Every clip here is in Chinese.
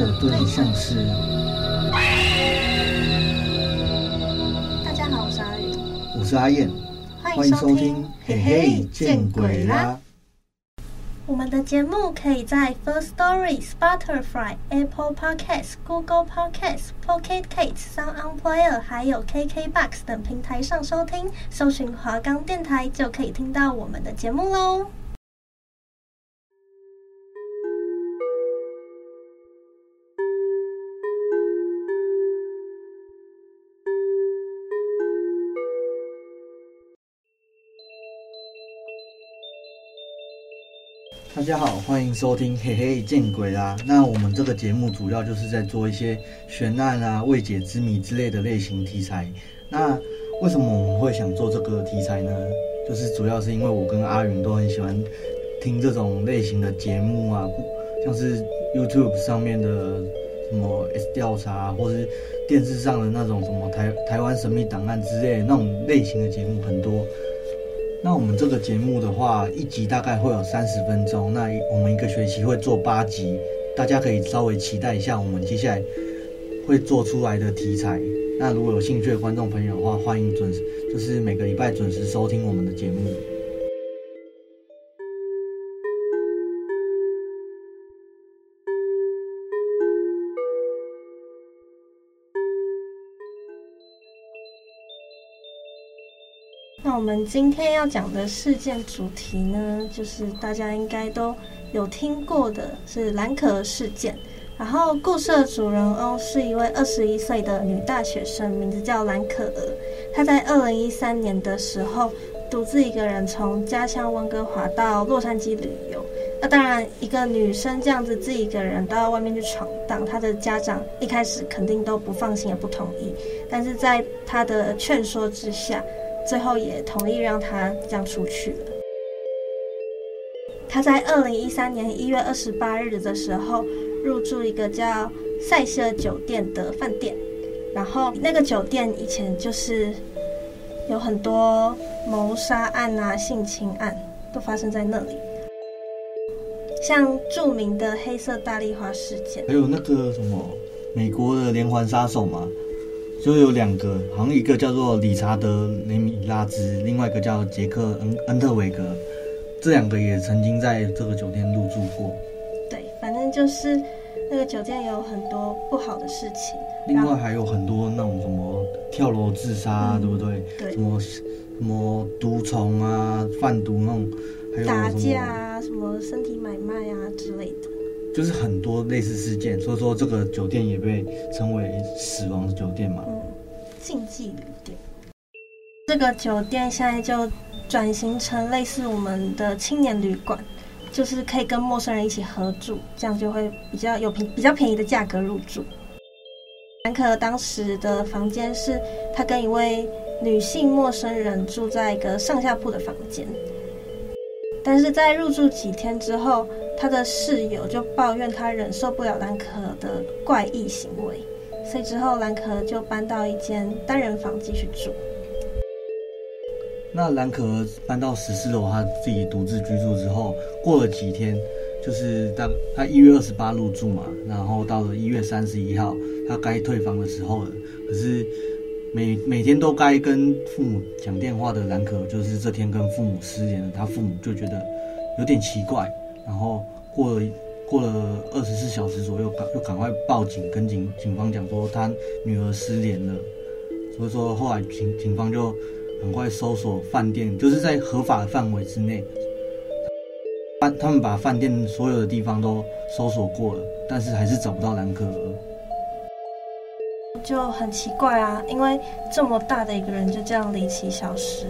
的对象是？大家好，我是阿宇，我是阿燕，欢迎收听。嘿嘿，见鬼啦！我们的节目可以在 First Story、Spotify、Apple Podcasts、Google Podcasts、Pocket Casts、Sound On Player，还有 KKBox 等平台上收听，搜寻华冈电台就可以听到我们的节目喽。大家好，欢迎收听《嘿嘿见鬼啦》。那我们这个节目主要就是在做一些悬案啊、未解之谜之类的类型题材。那为什么我们会想做这个题材呢？就是主要是因为我跟阿云都很喜欢听这种类型的节目啊，像是 YouTube 上面的什么 S 调查，或是电视上的那种什么台台湾神秘档案之类那种类型的节目很多。那我们这个节目的话，一集大概会有三十分钟。那我们一个学期会做八集，大家可以稍微期待一下我们接下来会做出来的题材。那如果有兴趣的观众朋友的话，欢迎准时，就是每个礼拜准时收听我们的节目。我们今天要讲的事件主题呢，就是大家应该都有听过的，是蓝可儿事件。然后故事的主人翁是一位二十一岁的女大学生，名字叫蓝可儿。她在二零一三年的时候，独自一个人从家乡温哥华到洛杉矶旅游。那当然，一个女生这样子自己一个人到外面去闯荡，她的家长一开始肯定都不放心也不同意。但是在她的劝说之下，最后也同意让他这样出去了。他在二零一三年一月二十八日的时候入住一个叫塞西尔酒店的饭店，然后那个酒店以前就是有很多谋杀案啊、性侵案都发生在那里，像著名的黑色大丽花事件，还有那个什么美国的连环杀手嘛。就有两个，好像一个叫做理查德·雷米拉兹，另外一个叫杰克·恩恩特维格，这两个也曾经在这个酒店入住过。对，反正就是那个酒店有很多不好的事情。另外还有很多那种什么跳楼自杀，嗯，对不对？对。什么什么毒虫啊、贩毒那种，还有打架啊、什么身体买卖啊之类的。就是很多类似事件，所以说这个酒店也被称为死亡酒店嘛。嗯，禁忌旅店。这个酒店现在就转型成类似我们的青年旅馆，就是可以跟陌生人一起合住，这样就会比较有平比较便宜的价格入住。兰可当时的房间是他跟一位女性陌生人住在一个上下铺的房间，但是在入住几天之后。他的室友就抱怨他忍受不了蓝可的怪异行为，所以之后蓝可就搬到一间单人房继续住。那蓝可搬到十四楼，他自己独自居住之后，过了几天，就是当他一月二十八入住嘛，然后到了一月三十一号，他该退房的时候了。可是每每天都该跟父母讲电话的蓝可，就是这天跟父母失联了。他父母就觉得有点奇怪。然后过了过了二十四小时左右，赶又赶快报警，跟警警方讲说他女儿失联了。所以说后来警警方就很快搜索饭店，就是在合法的范围之内，他他们把饭店所有的地方都搜索过了，但是还是找不到蓝可儿。就很奇怪啊，因为这么大的一个人就这样离奇消失，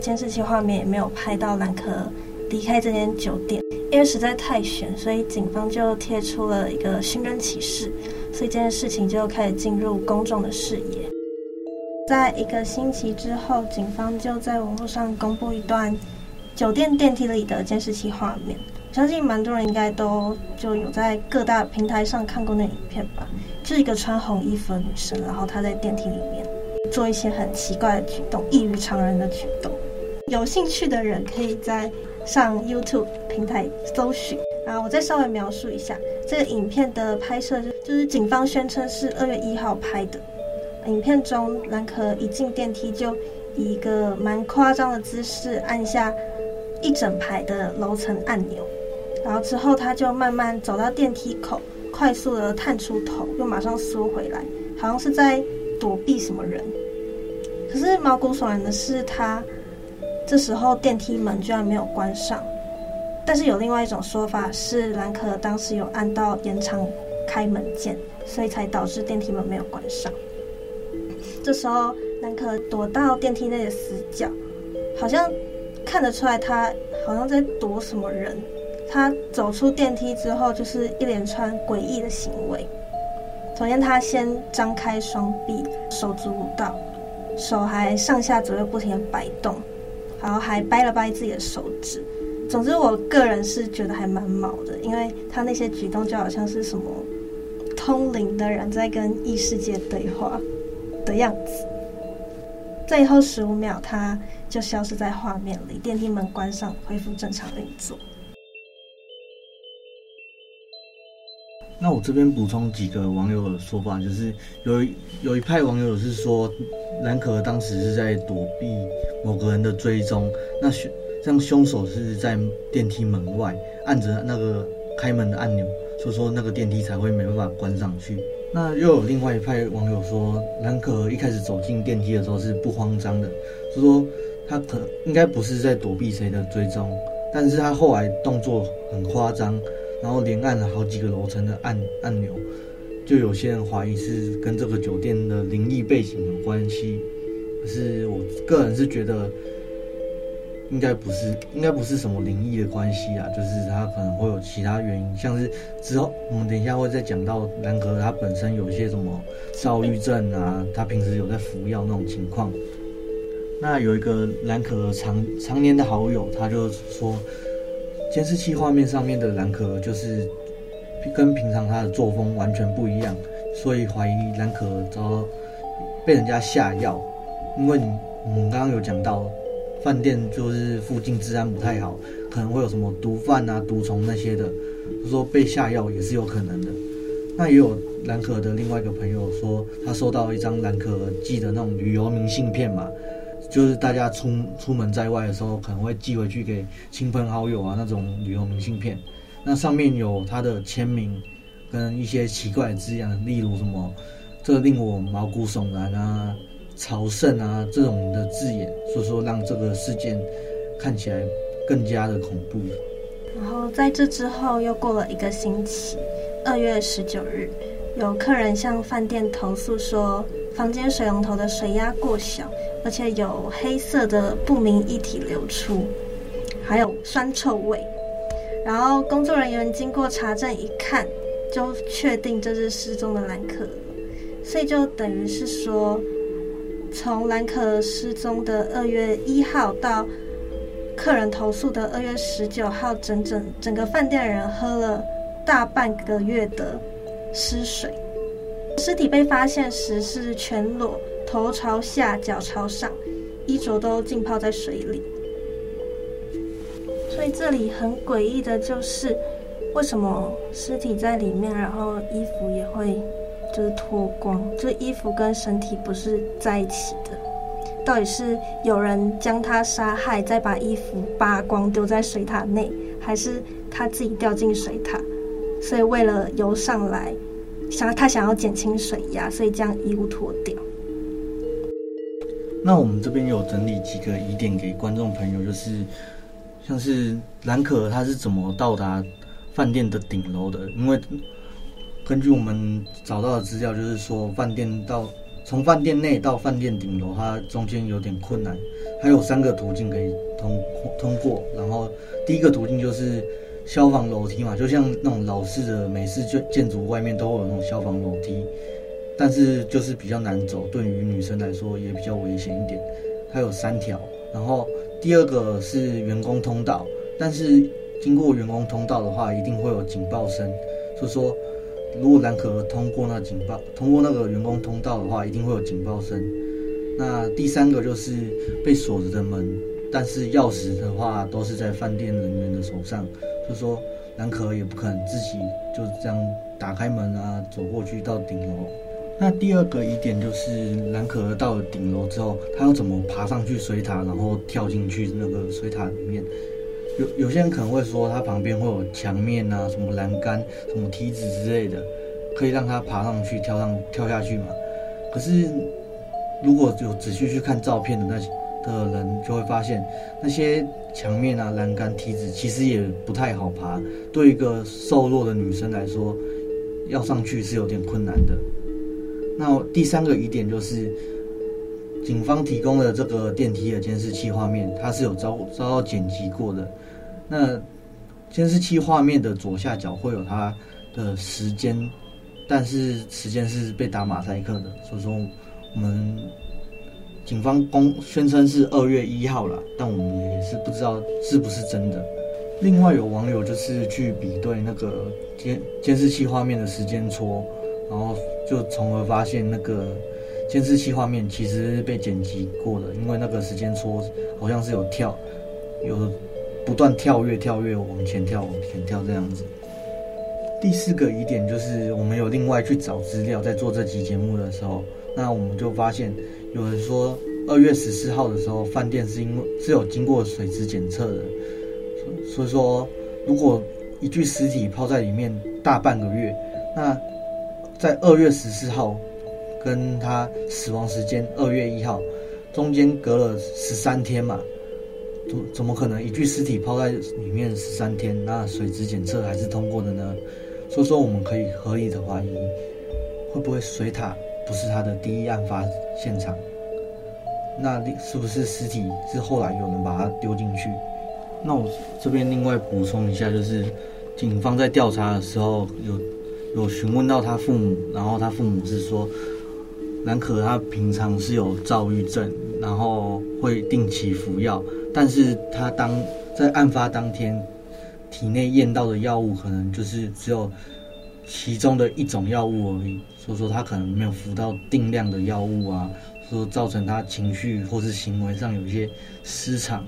监视器画面也没有拍到蓝可儿离开这间酒店，因为实在太悬，所以警方就贴出了一个寻人启事，所以这件事情就开始进入公众的视野。在一个星期之后，警方就在网络上公布一段酒店电梯里的监视器画面。相信蛮多人应该都就有在各大平台上看过那影片吧，就一个穿红衣服的女生，然后她在电梯里面做一些很奇怪的举动，异于常人的举动。有兴趣的人可以在上 YouTube 平台搜寻。然后我再稍微描述一下这个影片的拍摄，就是警方宣称是二月一号拍的。影片中，兰可一进电梯就以一个蛮夸张的姿势按下一整排的楼层按钮。然后之后，他就慢慢走到电梯口，快速的探出头，又马上缩回来，好像是在躲避什么人。可是毛骨悚然的是，他这时候电梯门居然没有关上。但是有另外一种说法是，蓝可当时有按到延长开门键，所以才导致电梯门没有关上。这时候，蓝可躲到电梯内的死角，好像看得出来，他好像在躲什么人。他走出电梯之后，就是一连串诡异的行为。首先，他先张开双臂，手足舞蹈，手还上下左右不停的摆动，然后还掰了掰自己的手指。总之，我个人是觉得还蛮毛的，因为他那些举动就好像是什么通灵的人在跟异世界对话的样子。最后十五秒，他就消失在画面里，电梯门关上，恢复正常运作。那我这边补充几个网友的说法，就是有一有一派网友是说，蓝可当时是在躲避某个人的追踪，那凶像凶手是在电梯门外按着那个开门的按钮，所以说那个电梯才会没办法关上去。那又有另外一派网友说，蓝可一开始走进电梯的时候是不慌张的，所以说他可应该不是在躲避谁的追踪，但是他后来动作很夸张。然后连按了好几个楼层的按按钮，就有些人怀疑是跟这个酒店的灵异背景有关系。可是我个人是觉得，应该不是，应该不是什么灵异的关系啊，就是他可能会有其他原因，像是之后我们等一下会再讲到兰可他本身有一些什么躁郁症啊，他平时有在服药那种情况。那有一个兰可常常年的好友，他就说。监视器画面上面的蓝可就是跟平常他的作风完全不一样，所以怀疑蓝可遭被人家下药。因为你我们刚刚有讲到，饭店就是附近治安不太好，可能会有什么毒贩啊、毒虫那些的，说被下药也是有可能的。那也有蓝可的另外一个朋友说，他收到一张蓝可寄的那种旅游明信片嘛。就是大家出出门在外的时候，可能会寄回去给亲朋好友啊，那种旅游明信片，那上面有他的签名，跟一些奇怪的字样，例如什么“这令我毛骨悚然”啊、“朝圣”啊这种的字眼，所以说让这个事件看起来更加的恐怖。然后在这之后又过了一个星期，二月十九日，有客人向饭店投诉说，房间水龙头的水压过小。而且有黑色的不明液体流出，还有酸臭味。然后工作人员经过查证一看，就确定这是失踪的蓝可。所以就等于是说，从蓝可失踪的二月一号到客人投诉的二月十九号，整整整个饭店人喝了大半个月的湿水。尸体被发现时是全裸。头朝下，脚朝上，衣着都浸泡在水里。所以这里很诡异的就是，为什么尸体在里面，然后衣服也会就是脱光，就衣服跟身体不是在一起的？到底是有人将他杀害，再把衣服扒光丢在水塔内，还是他自己掉进水塔？所以为了游上来，想他想要减轻水压，所以将衣物脱掉。那我们这边有整理几个疑点给观众朋友，就是像是蓝可他是怎么到达饭店的顶楼的？因为根据我们找到的资料，就是说饭店到从饭店内到饭店顶楼，它中间有点困难，还有三个途径可以通通过。然后第一个途径就是消防楼梯嘛，就像那种老式的美式建建筑外面都会有那种消防楼梯，但是就是比较难走，对于女生来说也比较危险一点。它有三条。然后第二个是员工通道，但是经过员工通道的话，一定会有警报声，所以说。如果蓝可儿通过那警报，通过那个员工通道的话，一定会有警报声。那第三个就是被锁着的门，但是钥匙的话都是在饭店人员的手上，所以说蓝可儿也不可能自己就这样打开门啊，走过去到顶楼。那第二个疑点就是蓝可儿到了顶楼之后，他要怎么爬上去水塔，然后跳进去那个水塔里面？有有些人可能会说，它旁边会有墙面啊，什么栏杆、什么梯子之类的，可以让它爬上去、跳上、跳下去嘛。可是，如果有仔细去看照片的那些的人，就会发现那些墙面啊、栏杆、梯子其实也不太好爬。对一个瘦弱的女生来说，要上去是有点困难的。那第三个疑点就是，警方提供的这个电梯的监视器画面，它是有遭遭到剪辑过的。那监视器画面的左下角会有它的时间，但是时间是被打马赛克的，所以说我们警方公宣称是二月一号了，但我们也是不知道是不是真的。另外有网友就是去比对那个监监视器画面的时间戳，然后就从而发现那个监视器画面其实被剪辑过的，因为那个时间戳好像是有跳有。不断跳跃，跳跃，往前跳，往前跳，这样子。第四个疑点就是，我们有另外去找资料，在做这期节目的时候，那我们就发现，有人说二月十四号的时候，饭店是因为是有经过水质检测的，所以说，如果一具尸体泡在里面大半个月，那在二月十四号跟他死亡时间二月一号中间隔了十三天嘛。怎怎么可能一具尸体泡在里面十三天，那水质检测还是通过的呢？所以说我们可以合理的怀疑，会不会水塔不是他的第一案发现场？那是不是尸体是后来有人把它丢进去？那我这边另外补充一下，就是警方在调查的时候有有询问到他父母，然后他父母是说，南可他平常是有躁郁症，然后会定期服药。但是他当在案发当天，体内验到的药物可能就是只有其中的一种药物而已，所以说他可能没有服到定量的药物啊，所以造成他情绪或是行为上有一些失常，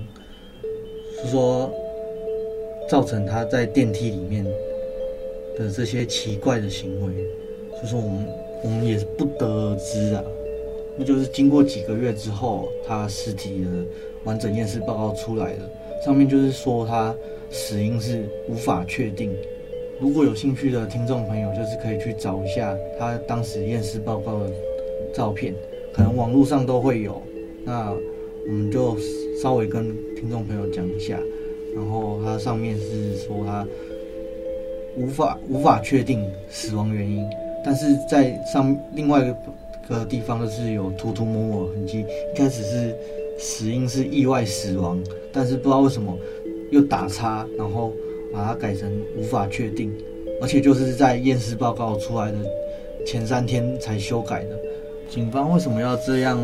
是说造成他在电梯里面的这些奇怪的行为，所以说我们我们也是不得而知啊，那就是经过几个月之后，他尸体的。完整验尸报告出来了，上面就是说他死因是无法确定。如果有兴趣的听众朋友，就是可以去找一下他当时验尸报告的照片，可能网络上都会有。那我们就稍微跟听众朋友讲一下，然后他上面是说他无法无法确定死亡原因，但是在上另外一个地方就是有涂涂抹抹痕迹，一开始是。死因是意外死亡，但是不知道为什么又打叉，然后把它改成无法确定，而且就是在验尸报告出来的前三天才修改的。警方为什么要这样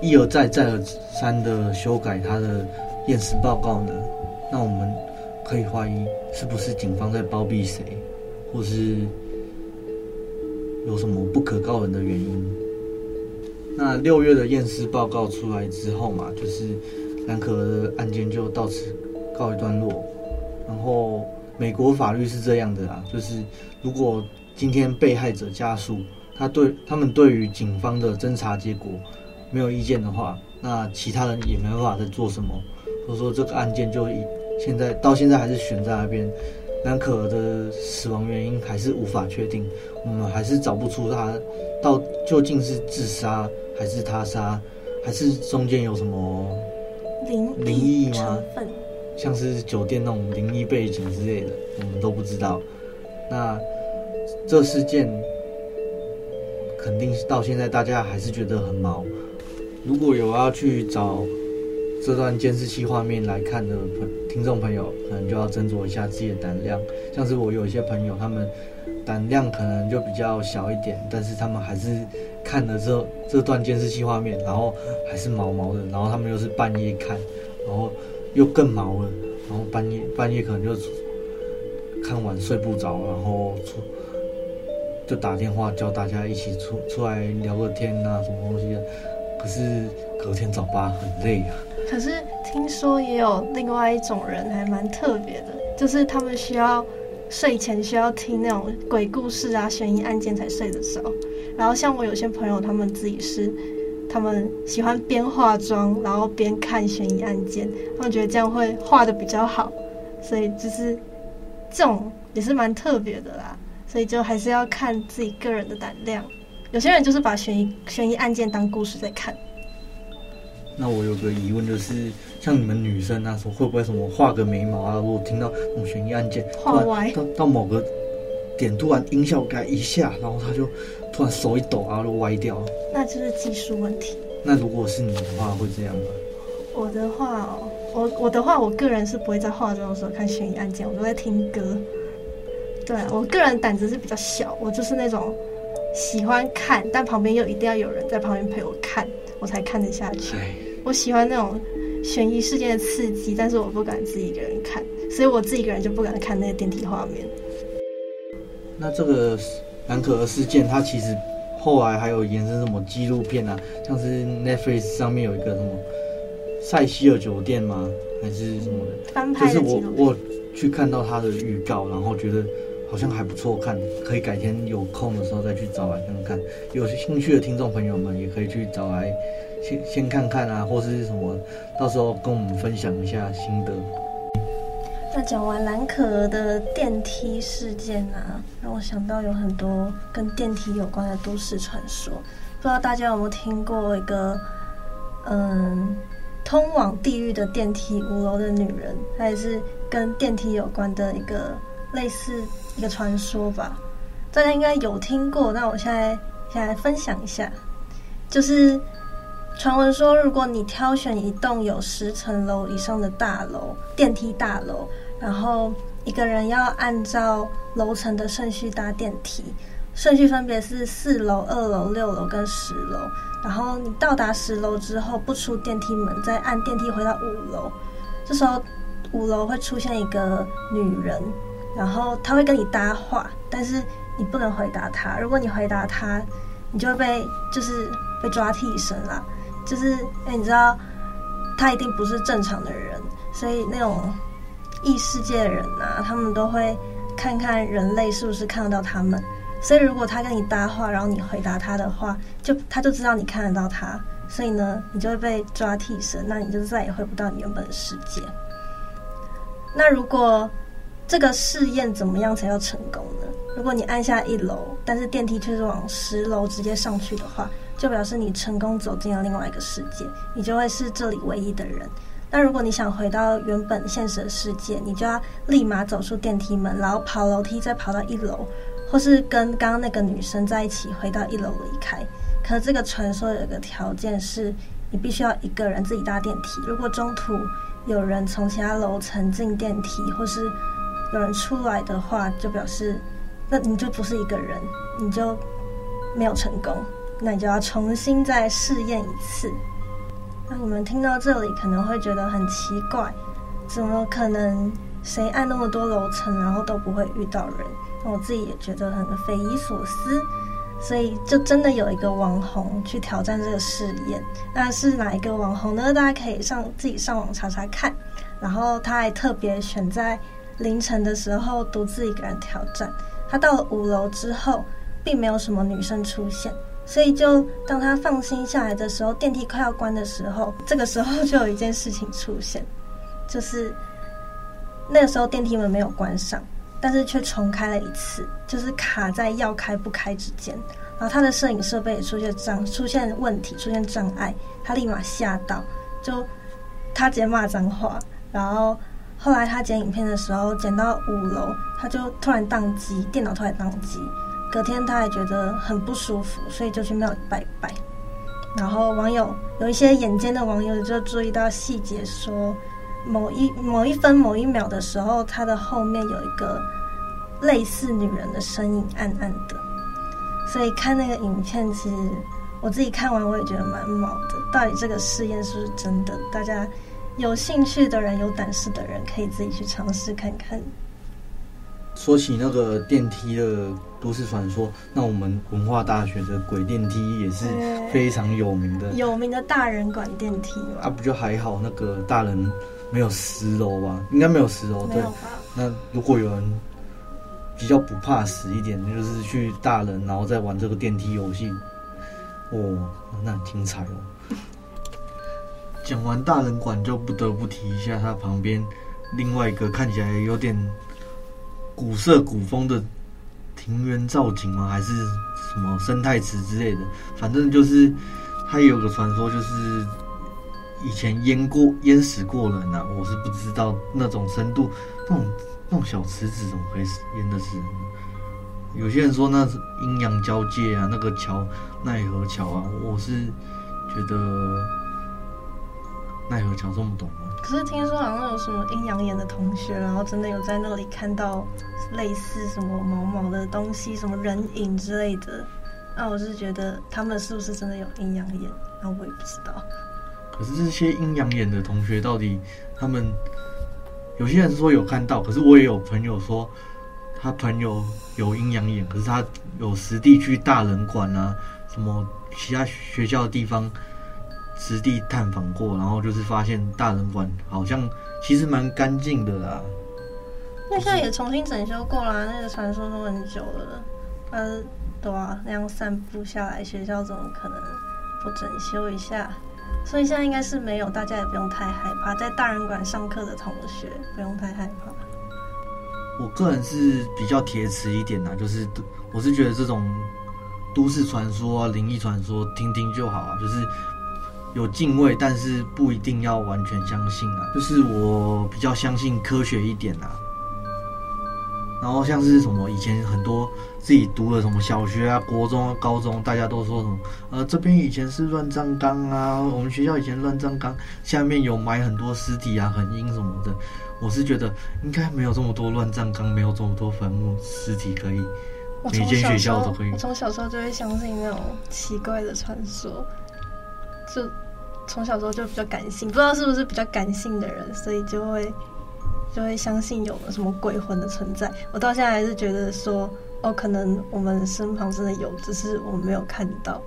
一一而再再而三的修改他的验尸报告呢？那我们可以怀疑是不是警方在包庇谁，或是有什么不可告人的原因？那六月的验尸报告出来之后嘛，就是蓝可儿的案件就到此告一段落。然后美国法律是这样的啊，就是如果今天被害者家属他对他们对于警方的侦查结果没有意见的话，那其他人也没办法再做什么。所以说这个案件就以现在到现在还是悬在那边，蓝可儿的死亡原因还是无法确定，我们还是找不出他到究竟是自杀。还是他杀，还是中间有什么灵灵异吗？像是酒店那种灵异背景之类的，我们都不知道。那这事件肯定到现在大家还是觉得很毛。如果有要去找这段监视器画面来看的朋听众朋友，可能就要斟酌一下自己的胆量。像是我有一些朋友，他们胆量可能就比较小一点，但是他们还是看了这这段监视器画面，然后还是毛毛的，然后他们又是半夜看，然后又更毛了，然后半夜半夜可能就看完睡不着，然后出就打电话叫大家一起出出来聊个天啊，什么东西的。可是隔天早八很累啊。可是听说也有另外一种人还蛮特别的，就是他们需要睡前需要听那种鬼故事啊、悬疑案件才睡得着。然后像我有些朋友，他们自己是他们喜欢边化妆然后边看悬疑案件，他们觉得这样会画的比较好，所以就是这种也是蛮特别的啦。所以就还是要看自己个人的胆量。有些人就是把悬疑悬疑案件当故事在看。那我有个疑问，就是像你们女生那时候会不会什么画个眉毛啊？如果听到那种悬疑案件，画歪到到某个点，突然音效改一下，然后他就突然手一抖，然后就歪掉。那就是技术问题。那如果是你的话，会这样吗？我的话哦，我我的话，我个人是不会在化妆的时候看悬疑案件，我都在听歌。对，我个人胆子是比较小，我就是那种。喜欢看，但旁边又一定要有人在旁边陪我看，我才看得下去。我喜欢那种悬疑事件的刺激，但是我不敢自己一个人看，所以我自己一个人就不敢看那个电梯画面。那这个蓝可儿事件，它其实后来还有延伸什么纪录片啊？像是 Netflix 上面有一个什么塞西尔酒店吗？还是什么的？翻拍的。就是我我去看到它的预告，然后觉得。好像还不错看，可以改天有空的时候再去找来看看。有兴趣的听众朋友们也可以去找来先先看看啊，或是什么，到时候跟我们分享一下心得。那讲完蓝可儿的电梯事件啊，让我想到有很多跟电梯有关的都市传说。不知道大家有没有听过一个，嗯，通往地狱的电梯五楼的女人，还是跟电梯有关的一个类似。一个传说吧，大家应该有听过。那我现在先来分享一下，就是传闻说，如果你挑选一栋有十层楼以上的大楼，电梯大楼，然后一个人要按照楼层的顺序搭电梯，顺序分别是四楼、二楼、六楼跟十楼。然后你到达十楼之后，不出电梯门，再按电梯回到五楼，这时候五楼会出现一个女人。然后她会跟你搭话，但是你不能回答她。如果你回答她，你就会被就是被抓替身啦。就是因为你知道他一定不是正常的人，所以那种异世界的人啊，他们都会看看人类是不是看得到他们。所以如果他跟你搭话，然后你回答他的话，就他就知道你看得到他，所以呢，你就会被抓替身，那你就再也回不到你原本的世界。那如果这个试验怎么样才要成功呢？如果你按下一楼，但是电梯却是往十楼直接上去的话，就表示你成功走进了另外一个世界，你就会是这里唯一的人。那如果你想回到原本现实的世界，你就要立马走出电梯门，然后跑楼梯再跑到一楼，或是跟刚刚那个女生在一起回到一楼离开。可是这个传说有一个条件是，你必须要一个人自己搭电梯。如果中途有人从其他楼层进电梯，或是有人出来的话，就表示，那你就不是一个人，你就没有成功，那你就要重新再试验一次。那你们听到这里可能会觉得很奇怪，怎么可能谁按那么多楼层，然后都不会遇到人？那我自己也觉得很匪夷所思，所以就真的有一个网红去挑战这个试验。那是哪一个网红呢？大家可以上自己上网查查看。然后他还特别选在。凌晨的时候，独自一个人挑战。他到了五楼之后，并没有什么女生出现，所以就当他放心下来的时候，电梯快要关的时候，这个时候就有一件事情出现，就是那个时候电梯门没有关上，但是却重开了一次，就是卡在要开不开之间。然后他的摄影设备也出现障，出现问题，出现障碍，他立马吓到，就他直接骂脏话，然后。后来他剪影片的时候，剪到五楼，他就突然宕机，电脑突然宕机，隔天他还觉得很不舒服，所以就去庙里拜拜。然后网友有一些眼尖的网友就注意到细节，说某一某一分某一秒的时候，他的后面有一个类似女人的身影，暗暗的。所以看那个影片，其实我自己看完我也觉得蛮毛的。到底这个试验是不是真的？大家有兴趣的人、有胆识的人，可以自己去尝试看看。说起那个电梯的都市传说，那我们文化大学的鬼电梯也是非常有名的，有名的大人管电梯啊，不就还好？那个大人没有十楼吧？应该没有十楼，对。那如果有人比较不怕死一点，就是去大人，然后再玩这个电梯游戏，哦，那很精彩哦。讲完大人馆，就不得不提一下它旁边另外一个看起来有点。古色古风的庭园造景吗？还是什么生态池之类的？反正就是它有个传说，就是以前淹过淹死过人呐、啊。我是不知道那种深度，那种那种小池子怎么可以淹得死人？有些人说那是阴阳交界啊，那个桥奈何桥啊，我是觉得奈何桥这么懂吗？可是听说好像有什么阴阳眼的同学，然后真的有在那里看到类似什么毛毛的东西，什么人影之类的。那我是觉得他们是不是真的有阴阳眼？那我也不知道。可是这些阴阳眼的同学到底他们有些人说有看到，可是我也有朋友说他朋友有阴阳眼，可是他有实地去大人馆啊，什么其他学校的地方。实地探访过，然后就是发现大人馆好像其实蛮干净的啦。那现在也重新整修过啦，那个传说都很久了。呃，对啊，那样散步下来，学校怎么可能不整修一下？所以现在应该是没有，大家也不用太害怕。在大人馆上课的同学不用太害怕。我个人是比较铁齿一点啦，就是我是觉得这种都市传说啊、灵异传说听听就好啊，就是。有敬畏，但是不一定要完全相信啊。就是我比较相信科学一点啊。然后像是什么以前很多自己读的什么小学啊、国中啊、高中，大家都说什么呃这边以前是乱葬岗啊，我们学校以前乱葬岗下面有埋很多尸体啊，很阴什么的。我是觉得应该没有这么多乱葬岗，没有这么多坟墓尸体可以，每间学校都可以。我从小时候就会相信那种奇怪的传说，就。从小时候就比较感性，不知道是不是比较感性的人，所以就会就会相信有什么鬼魂的存在。我到现在还是觉得说，哦，可能我们身旁真的有，只是我们没有看到。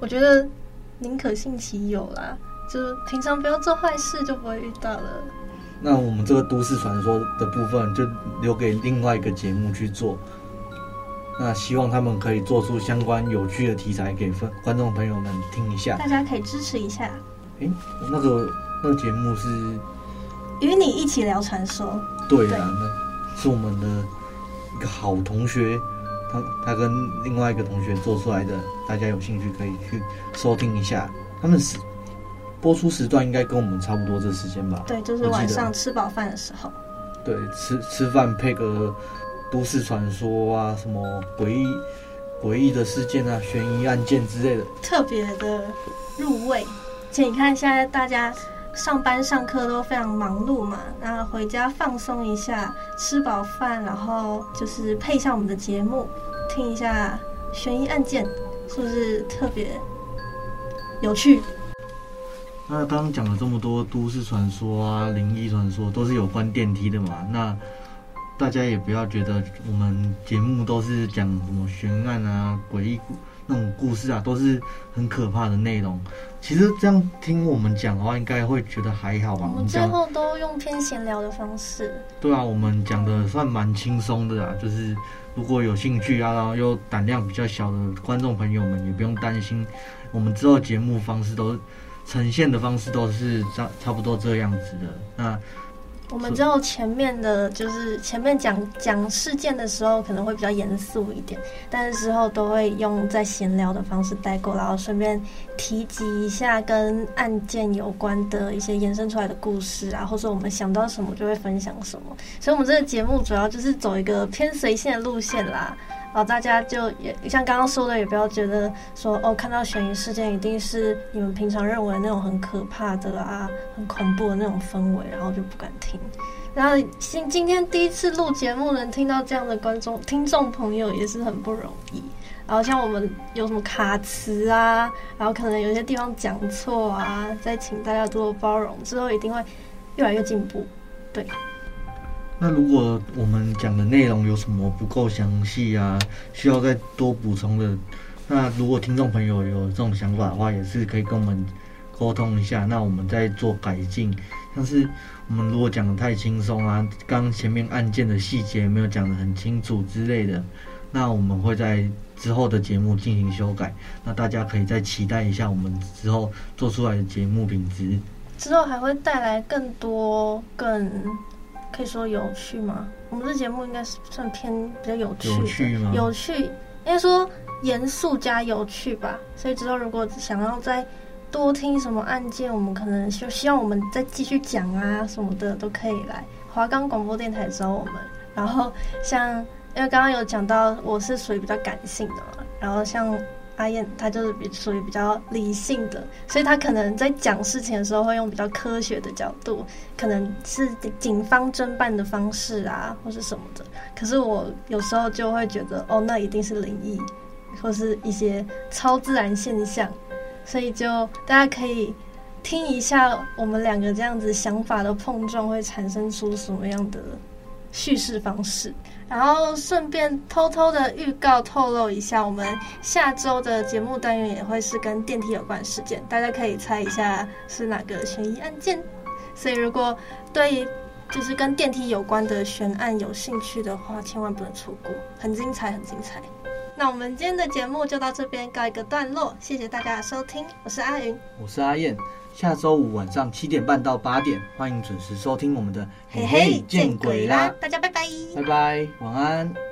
我觉得宁可信其有啦，就是平常不要做坏事，就不会遇到了。那我们这个都市传说的部分，就留给另外一个节目去做。那希望他们可以做出相关有趣的题材给分观众朋友们听一下，大家可以支持一下。诶，那个那个节目是与你一起聊传说。对啊，那是我们的一个好同学，他他跟另外一个同学做出来的，大家有兴趣可以去收听一下。他们是播出时段应该跟我们差不多这时间吧？对，就是晚上吃饱饭的时候。对，吃吃饭配个都市传说啊，什么诡异诡异的事件啊，悬疑案件之类的，特别的入味。且你看，现在大家上班上课都非常忙碌嘛，那回家放松一下，吃饱饭，然后就是配上我们的节目，听一下悬疑案件，是不是特别有趣？那刚刚讲了这么多都市传说啊、灵异传说，都是有关电梯的嘛？那大家也不要觉得我们节目都是讲什么悬案啊、诡异那种故事啊，都是很可怕的内容。其实这样听我们讲的话，应该会觉得还好吧？我们最后都用偏闲聊的方式。对啊，我们讲的算蛮轻松的啊。就是如果有兴趣啊，然后又胆量比较小的观众朋友们，也不用担心。我们之后节目方式都呈现的方式都是差差不多这样子的。那。我们之后前面的，就是前面讲讲事件的时候，可能会比较严肃一点，但是之后都会用在闲聊的方式带过，然后顺便提及一下跟案件有关的一些延伸出来的故事啊，或者我们想到什么就会分享什么。所以，我们这个节目主要就是走一个偏随性的路线啦。然后大家就也像刚刚说的，也不要觉得说哦，看到悬疑事件一定是你们平常认为那种很可怕的啊、很恐怖的那种氛围，然后就不敢听。然后今今天第一次录节目，能听到这样的观众、听众朋友也是很不容易。然后像我们有什么卡词啊，然后可能有些地方讲错啊，再请大家多多包容，之后一定会越来越进步。对。那如果我们讲的内容有什么不够详细啊，需要再多补充的，那如果听众朋友有这种想法的话，也是可以跟我们沟通一下，那我们再做改进。像是我们如果讲的太轻松啊，刚前面案件的细节没有讲得很清楚之类的，那我们会在之后的节目进行修改。那大家可以再期待一下我们之后做出来的节目品质。之后还会带来更多更可以说有趣吗？我们这节目应该是算偏比较有趣的，有趣吗？有趣，应该说严肃加有趣吧。所以之后如果想要再多听什么案件，我们可能就希望我们再继续讲啊什么的，都可以来华冈广播电台找我们。然后像因为刚刚有讲到，我是属于比较感性的嘛，然后像阿燕她就是比属于比较理性的，所以她可能在讲事情的时候会用比较科学的角度，可能是警方侦办的方式啊，或是什么的。可是我有时候就会觉得，哦，那一定是灵异，或是一些超自然现象。所以就大家可以听一下我们两个这样子想法的碰撞会产生出什么样的叙事方式，然后顺便偷偷的预告透露一下，我们下周的节目单元也会是跟电梯有关事件，大家可以猜一下是哪个悬疑案件。所以如果对就是跟电梯有关的悬案有兴趣的话，千万不能错过，很精彩，很精彩。那我们今天的节目就到这边告一个段落，谢谢大家的收听，我是阿云，我是阿燕，下周五晚上七点半到八点，欢迎准时收听我们的嘿嘿见鬼啦，大家拜拜，拜拜，晚安。